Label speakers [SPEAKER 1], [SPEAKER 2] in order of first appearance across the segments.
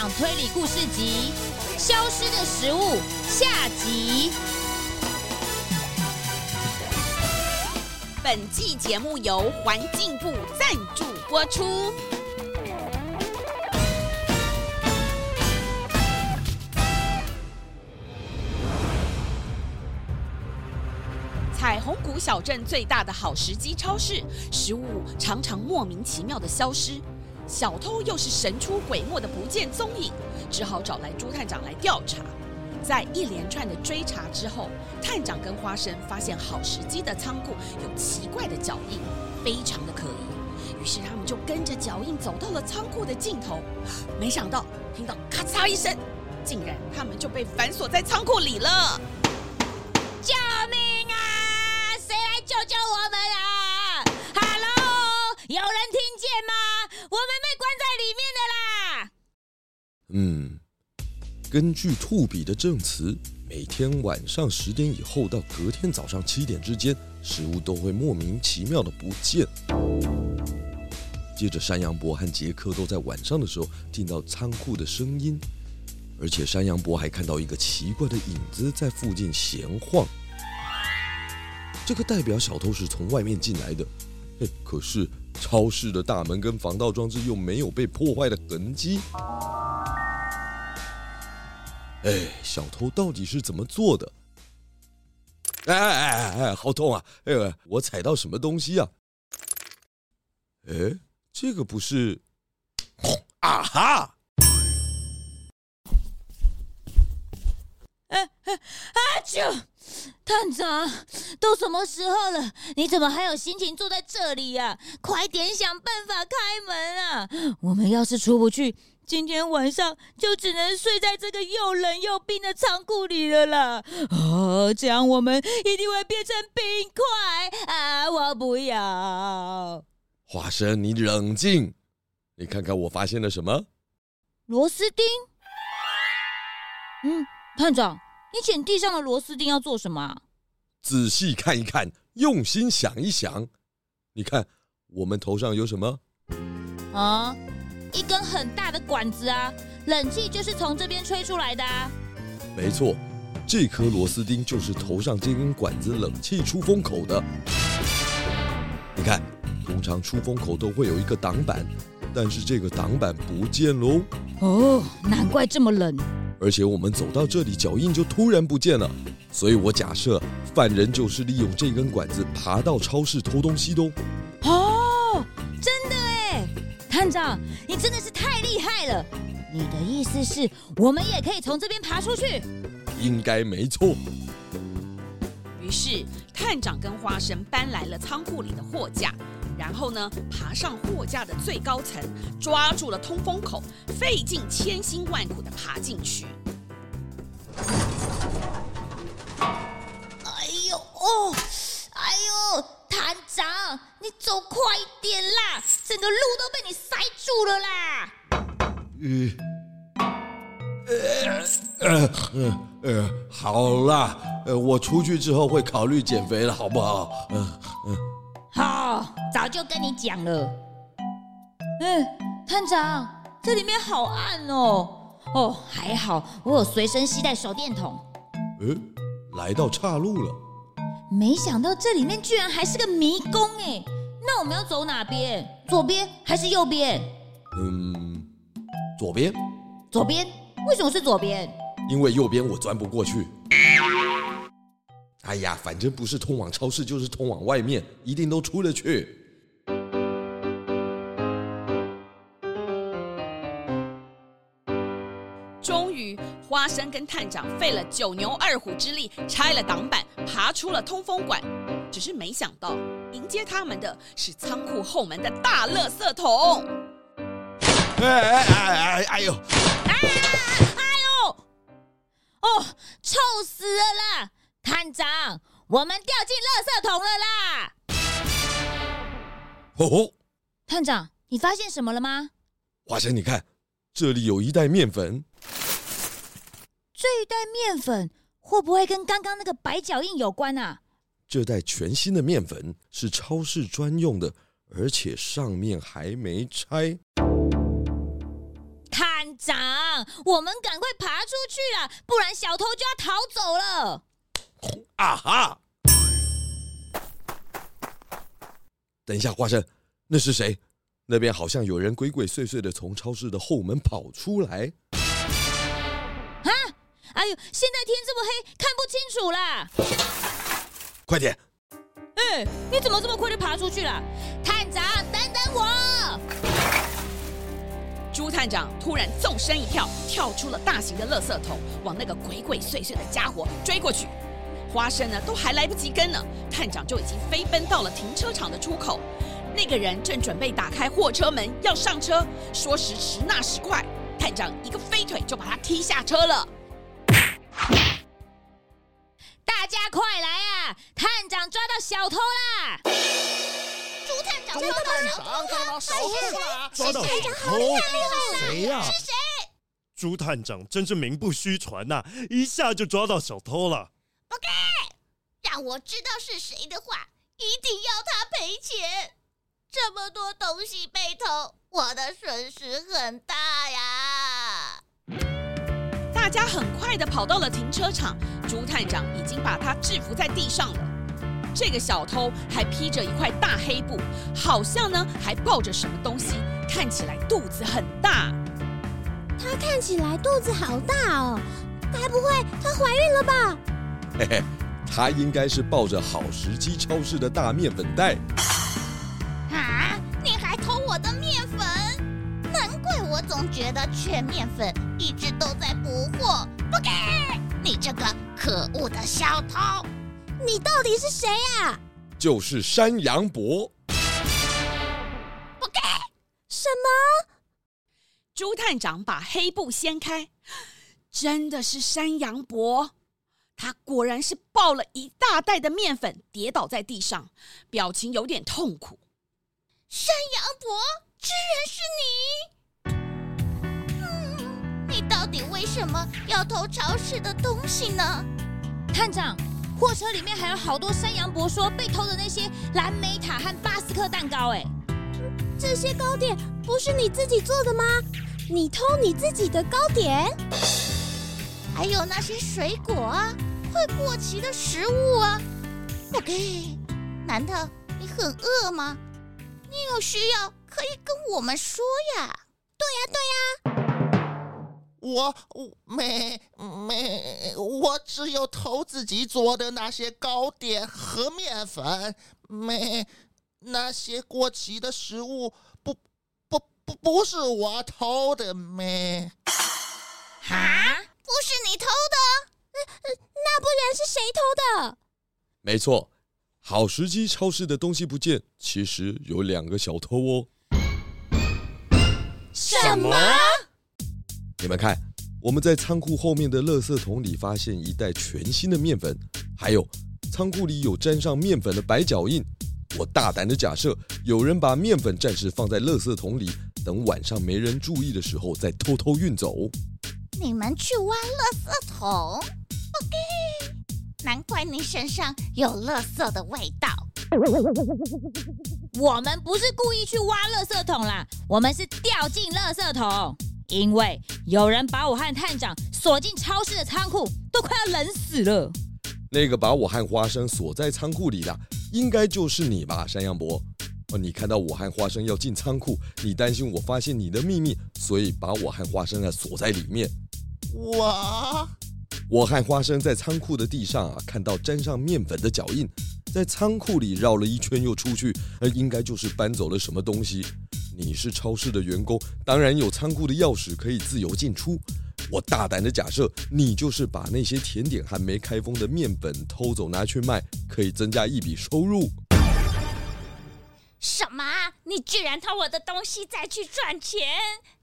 [SPEAKER 1] 讲推理故事集《消失的食物》下集。
[SPEAKER 2] 本季节目由环境部赞助播出。彩虹谷小镇最大的好时机超市，食物常常莫名其妙的消失，小偷又是神出鬼没的不见踪影，只好找来朱探长来调查。在一连串的追查之后，探长跟花生发现好时机的仓库有奇怪的脚印，非常的可疑。于是他们就跟着脚印走到了仓库的尽头，没想到听到咔嚓一声，竟然他们就被反锁在仓库里了。
[SPEAKER 1] 救命啊！谁来！救救我们啊！Hello，有人听见吗？我们。
[SPEAKER 3] 嗯，根据兔比的证词，每天晚上十点以后到隔天早上七点之间，食物都会莫名其妙的不见。接着，山羊伯和杰克都在晚上的时候听到仓库的声音，而且山羊伯还看到一个奇怪的影子在附近闲晃。这个代表小偷是从外面进来的，嘿，可是超市的大门跟防盗装置又没有被破坏的痕迹。哎，小偷到底是怎么做的？哎哎哎哎哎，好痛啊！哎，我踩到什么东西啊？哎，这个不是 啊哈！
[SPEAKER 1] 哎哎啊！就。探长，都什么时候了？你怎么还有心情坐在这里呀？快点想办法开门啊！我们要是出不去，今天晚上就只能睡在这个又冷又冰的仓库里了啦！哦，这样我们一定会变成冰块啊！我不要。
[SPEAKER 3] 花生，你冷静，你看看我发现了什么？
[SPEAKER 1] 螺丝钉。嗯，探长。你捡地上的螺丝钉要做什么？
[SPEAKER 3] 仔细看一看，用心想一想。你看，我们头上有什么？
[SPEAKER 1] 啊，一根很大的管子啊！冷气就是从这边吹出来的啊。
[SPEAKER 3] 没错，这颗螺丝钉就是头上这根管子冷气出风口的。你看，通常出风口都会有一个挡板，但是这个挡板不见喽。
[SPEAKER 1] 哦，难怪这么冷。
[SPEAKER 3] 而且我们走到这里，脚印就突然不见了，所以我假设犯人就是利用这根管子爬到超市偷东西的哦。
[SPEAKER 1] 哦，真的哎，探长，你真的是太厉害了！你的意思是我们也可以从这边爬出去？
[SPEAKER 3] 应该没错。
[SPEAKER 2] 于是探长跟花生搬来了仓库里的货架。然后呢，爬上货架的最高层，抓住了通风口，费尽千辛万苦的爬进去。
[SPEAKER 1] 哎呦哦，哎呦，团长，你走快一点啦，整个路都被你塞住了啦。
[SPEAKER 3] 呃呃呃呃，好啦，呃，我出去之后会考虑减肥了，好不好？嗯、呃、嗯。呃
[SPEAKER 1] 好，早就跟你讲了。嗯，探长，这里面好暗哦。哦，还好我有随身携带手电筒。
[SPEAKER 3] 嗯，来到岔路了。
[SPEAKER 1] 没想到这里面居然还是个迷宫哎。那我们要走哪边？左边还是右边？
[SPEAKER 3] 嗯，左边。
[SPEAKER 1] 左边？为什么是左边？
[SPEAKER 3] 因为右边我钻不过去。哎呀，反正不是通往超市，就是通往外面，一定都出得去。
[SPEAKER 2] 终于，花生跟探长费了九牛二虎之力拆了挡板，爬出了通风管。只是没想到，迎接他们的是仓库后门的大垃圾桶。
[SPEAKER 3] 哎哎哎哎哎呦！
[SPEAKER 1] 哎哎呦！哦，臭死了啦！探长，我们掉进垃圾桶了啦！
[SPEAKER 3] 哦吼！
[SPEAKER 1] 探长，你发现什么了吗？
[SPEAKER 3] 华生，你看，这里有一袋面粉。
[SPEAKER 1] 这一袋面粉会不会跟刚刚那个白脚印有关啊？
[SPEAKER 3] 这袋全新的面粉是超市专用的，而且上面还没拆。
[SPEAKER 1] 探长。长，我们赶快爬出去了，不然小偷就要逃走了。
[SPEAKER 3] 啊哈！等一下，花生，那是谁？那边好像有人鬼鬼祟祟的从超市的后门跑出来。
[SPEAKER 1] 啊！哎呦，现在天这么黑，看不清楚啦！
[SPEAKER 3] 快点！
[SPEAKER 1] 哎，你怎么这么快就爬出去了？探长，等等我！
[SPEAKER 2] 朱探长突然纵身一跳，跳出了大型的垃圾桶，往那个鬼鬼祟祟的家伙追过去。花生呢，都还来不及跟呢，探长就已经飞奔到了停车场的出口。那个人正准备打开货车门要上车，说时迟那时快，探长一个飞腿就把他踢下车了。
[SPEAKER 1] 大家快来啊！探长抓到小偷啦！
[SPEAKER 4] 朱探长抓到小偷了！
[SPEAKER 5] 小偷了！抓到小偷！谁呀？是谁？朱探长真是名不虚传呐，一下就抓到小偷了。
[SPEAKER 4] 不给！让我知道是谁的话，一定要他赔钱。这么多东西被偷，我的损失很大呀！
[SPEAKER 2] 大家很快的跑到了停车场，朱探长已经把他制服在地上了。这个小偷还披着一块大黑布，好像呢还抱着什么东西，看起来肚子很大。
[SPEAKER 6] 他看起来肚子好大哦，该不会她怀孕了吧？
[SPEAKER 3] 嘿嘿，他应该是抱着好时机超市的大面粉袋。
[SPEAKER 4] 啊！你还偷我的面粉？难怪我总觉得缺面粉一直都在补货。不给！你这个可恶的小偷！
[SPEAKER 6] 你到底是谁啊？
[SPEAKER 3] 就是山羊伯。
[SPEAKER 4] 不给！
[SPEAKER 6] 什么？
[SPEAKER 2] 朱探长把黑布掀开，真的是山羊伯。他果然是抱了一大袋的面粉，跌倒在地上，表情有点痛苦。
[SPEAKER 4] 山羊伯，居然是你！嗯，你到底为什么要偷超市的东西呢？
[SPEAKER 1] 探长，货车里面还有好多山羊伯说被偷的那些蓝莓塔和巴斯克蛋糕。哎，
[SPEAKER 6] 这些糕点不是你自己做的吗？你偷你自己的糕点？
[SPEAKER 4] 还有那些水果啊！会过期的食物啊！OK，难道你很饿吗？你有需要可以跟我们说呀。
[SPEAKER 6] 对呀，对呀。
[SPEAKER 7] 我我没没，我只有偷自己做的那些糕点和面粉，没那些过期的食物，不不不不是我偷的，没。
[SPEAKER 4] 啊？不是你偷的？
[SPEAKER 6] 那不然是谁偷的？
[SPEAKER 3] 没错，好时机超市的东西不见，其实有两个小偷哦。
[SPEAKER 6] 什么？
[SPEAKER 3] 你们看，我们在仓库后面的垃圾桶里发现一袋全新的面粉，还有仓库里有沾上面粉的白脚印。我大胆的假设，有人把面粉暂时放在垃圾桶里，等晚上没人注意的时候再偷偷运走。
[SPEAKER 4] 你们去挖垃圾桶？OK，难怪你身上有垃圾的味道。
[SPEAKER 1] 我们不是故意去挖垃圾桶啦，我们是掉进垃圾桶，因为有人把我和探长锁进超市的仓库，都快要冷死了。
[SPEAKER 3] 那个把我和花生锁在仓库里的，应该就是你吧，山羊伯？哦，你看到我和花生要进仓库，你担心我发现你的秘密，所以把我和花生啊锁在里面。
[SPEAKER 7] 我。
[SPEAKER 3] 我和花生在仓库的地上啊，看到沾上面粉的脚印，在仓库里绕了一圈又出去，呃，应该就是搬走了什么东西。你是超市的员工，当然有仓库的钥匙可以自由进出。我大胆的假设，你就是把那些甜点还没开封的面粉偷走拿去卖，可以增加一笔收入。
[SPEAKER 4] 什么？你居然偷我的东西再去赚钱？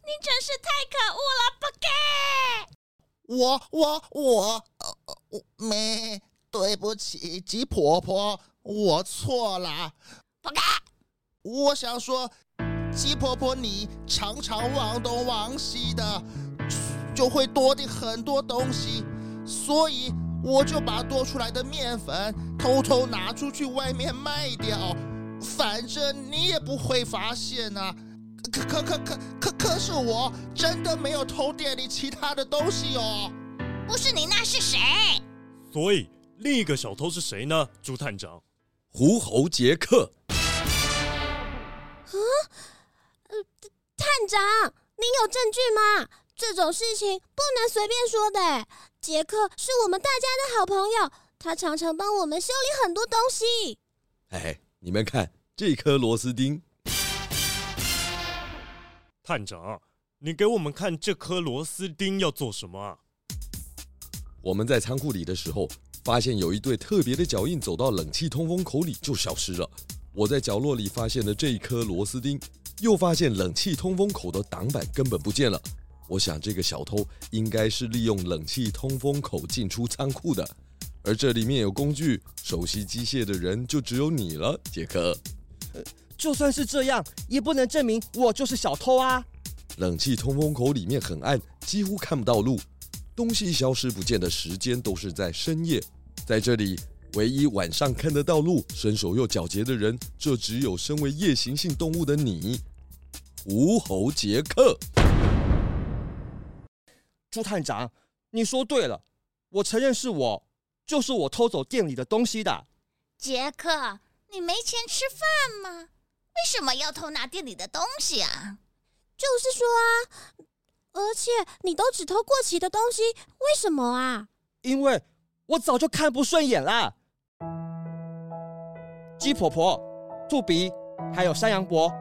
[SPEAKER 4] 你真是太可恶了！不给。
[SPEAKER 7] 我我我呃没，对不起，鸡婆婆，我错了。
[SPEAKER 4] 不该，
[SPEAKER 7] 我想说，鸡婆婆你常常忘东忘西的，就会多订很多东西，所以我就把多出来的面粉偷偷拿出去外面卖掉，反正你也不会发现啊。可可可可可可是我真的没有偷店里其他的东西哦。
[SPEAKER 4] 不是你，那是谁？
[SPEAKER 5] 所以另一个小偷是谁呢？朱探长，
[SPEAKER 3] 狐猴杰克。
[SPEAKER 6] 啊，呃，探长，您有证据吗？这种事情不能随便说的。杰克是我们大家的好朋友，他常常帮我们修理很多东西。
[SPEAKER 3] 哎，你们看这颗螺丝钉。
[SPEAKER 5] 探长，你给我们看这颗螺丝钉要做什么？
[SPEAKER 3] 我们在仓库里的时候，发现有一对特别的脚印，走到冷气通风口里就消失了。我在角落里发现了这一颗螺丝钉，又发现冷气通风口的挡板根本不见了。我想这个小偷应该是利用冷气通风口进出仓库的，而这里面有工具，熟悉机械的人就只有你了，杰克。
[SPEAKER 8] 就算是这样，也不能证明我就是小偷啊！
[SPEAKER 3] 冷气通风口里面很暗，几乎看不到路。东西消失不见的时间都是在深夜。在这里，唯一晚上看得到路、身手又矫捷的人，这只有身为夜行性动物的你，狐猴杰克。
[SPEAKER 8] 朱探长，你说对了，我承认是我，就是我偷走店里的东西的。
[SPEAKER 4] 杰克，你没钱吃饭吗？为什么要偷拿店里的东西啊？
[SPEAKER 6] 就是说啊，而且你都只偷过期的东西，为什么啊？
[SPEAKER 8] 因为我早就看不顺眼了。鸡婆婆、兔鼻，还有山羊伯，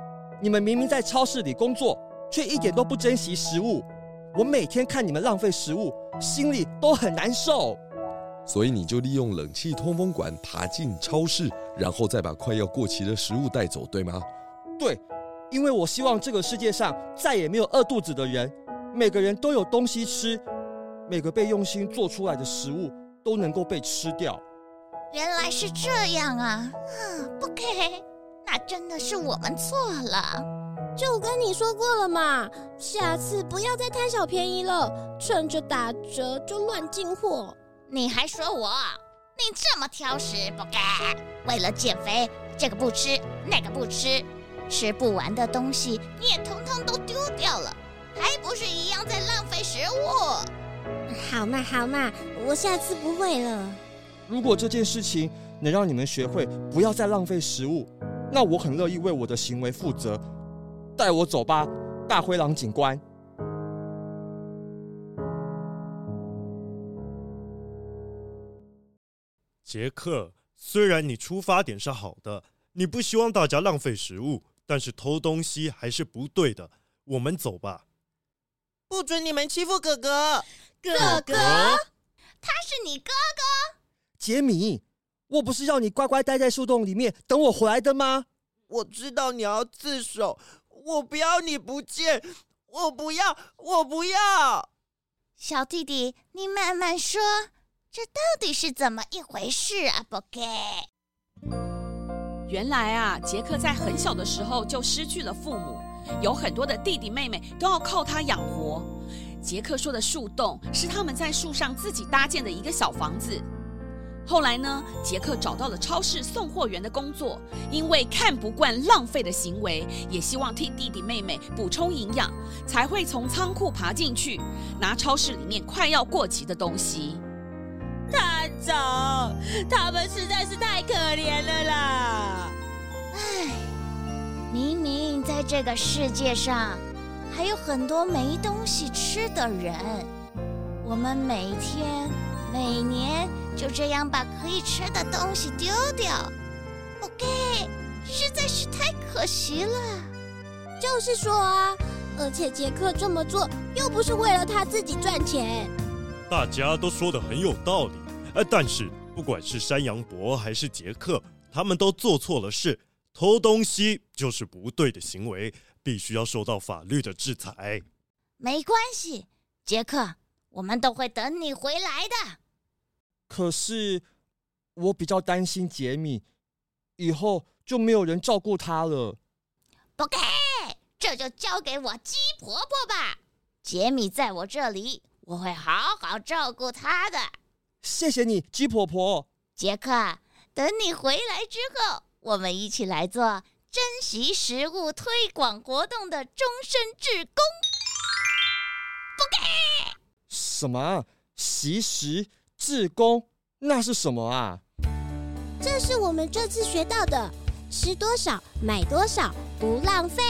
[SPEAKER 8] 你们明明在超市里工作，却一点都不珍惜食物。我每天看你们浪费食物，心里都很难受。
[SPEAKER 3] 所以你就利用冷气通风管爬进超市，然后再把快要过期的食物带走，对吗？
[SPEAKER 8] 对，因为我希望这个世界上再也没有饿肚子的人，每个人都有东西吃，每个被用心做出来的食物都能够被吃掉。
[SPEAKER 4] 原来是这样啊！啊，不可以，那真的是我们错了。
[SPEAKER 6] 就跟你说过了嘛，下次不要再贪小便宜了，趁着打折就乱进货。
[SPEAKER 4] 你还说我？你这么挑食，不该。为了减肥，这个不吃，那个不吃，吃不完的东西你也通通都丢掉了，还不是一样在浪费食物？
[SPEAKER 6] 好嘛好嘛，我下次不会了。
[SPEAKER 8] 如果这件事情能让你们学会不要再浪费食物，那我很乐意为我的行为负责。带我走吧，大灰狼警官。
[SPEAKER 5] 杰克，虽然你出发点是好的，你不希望大家浪费食物，但是偷东西还是不对的。我们走吧。
[SPEAKER 9] 不准你们欺负哥哥！
[SPEAKER 4] 哥哥，他是你哥哥。
[SPEAKER 8] 杰米，我不是要你乖乖待在树洞里面等我回来的吗？
[SPEAKER 9] 我知道你要自首，我不要你不见，我不要，我不要。
[SPEAKER 4] 小弟弟，你慢慢说。这到底是怎么一回事啊，宝贝？
[SPEAKER 2] 原来啊，杰克在很小的时候就失去了父母，有很多的弟弟妹妹都要靠他养活。杰克说的树洞是他们在树上自己搭建的一个小房子。后来呢，杰克找到了超市送货员的工作，因为看不惯浪费的行为，也希望替弟弟妹妹补充营养，才会从仓库爬进去，拿超市里面快要过期的东西。
[SPEAKER 1] 探长，他们实在是太可怜了啦！
[SPEAKER 4] 唉，明明在这个世界上还有很多没东西吃的人，我们每天、每年就这样把可以吃的东西丢掉，OK，实在是太可惜了。
[SPEAKER 6] 就是说啊，而且杰克这么做又不是为了他自己赚钱。
[SPEAKER 5] 大家都说的很有道理，呃，但是不管是山羊伯还是杰克，他们都做错了事，偷东西就是不对的行为，必须要受到法律的制裁。
[SPEAKER 4] 没关系，杰克，我们都会等你回来的。
[SPEAKER 8] 可是我比较担心杰米，以后就没有人照顾他了。
[SPEAKER 4] 不给，这就交给我鸡婆婆吧。杰米在我这里。我会好好照顾他的。
[SPEAKER 8] 谢谢你，鸡婆婆。
[SPEAKER 4] 杰克，等你回来之后，我们一起来做珍惜食物推广活动的终身志工。不给。
[SPEAKER 8] 什么？惜食志工？那是什么啊？
[SPEAKER 6] 这是我们这次学到的：吃多少买多少，不浪费。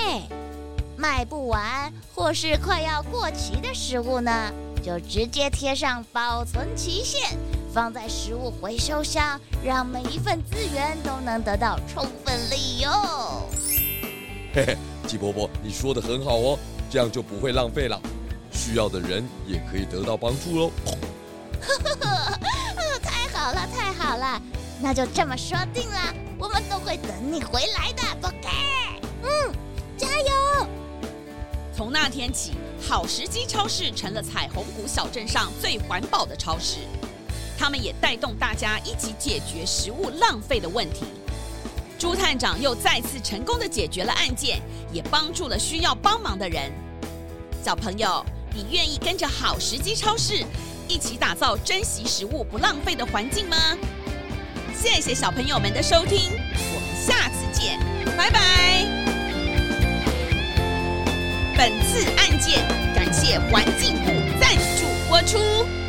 [SPEAKER 4] 卖不完或是快要过期的食物呢，就直接贴上保存期限，放在食物回收箱，让每一份资源都能得到充分利用。
[SPEAKER 3] 嘿嘿，鸡伯伯，你说的很好哦，这样就不会浪费了，需要的人也可以得到帮助喽。
[SPEAKER 4] 呵呵，太好了，太好了，那就这么说定了，我们都会等你回来的，宝贝。
[SPEAKER 6] 嗯，加油！
[SPEAKER 2] 从那天起，好时机超市成了彩虹谷小镇上最环保的超市。他们也带动大家一起解决食物浪费的问题。朱探长又再次成功的解决了案件，也帮助了需要帮忙的人。小朋友，你愿意跟着好时机超市一起打造珍惜食物不浪费的环境吗？谢谢小朋友们的收听，我们下次见，拜拜。本次案件感谢环境部赞助播出。